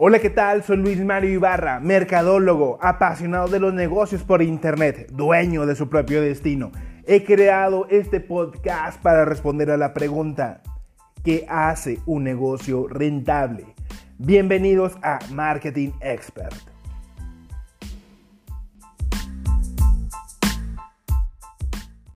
Hola, ¿qué tal? Soy Luis Mario Ibarra, mercadólogo, apasionado de los negocios por Internet, dueño de su propio destino. He creado este podcast para responder a la pregunta, ¿qué hace un negocio rentable? Bienvenidos a Marketing Expert.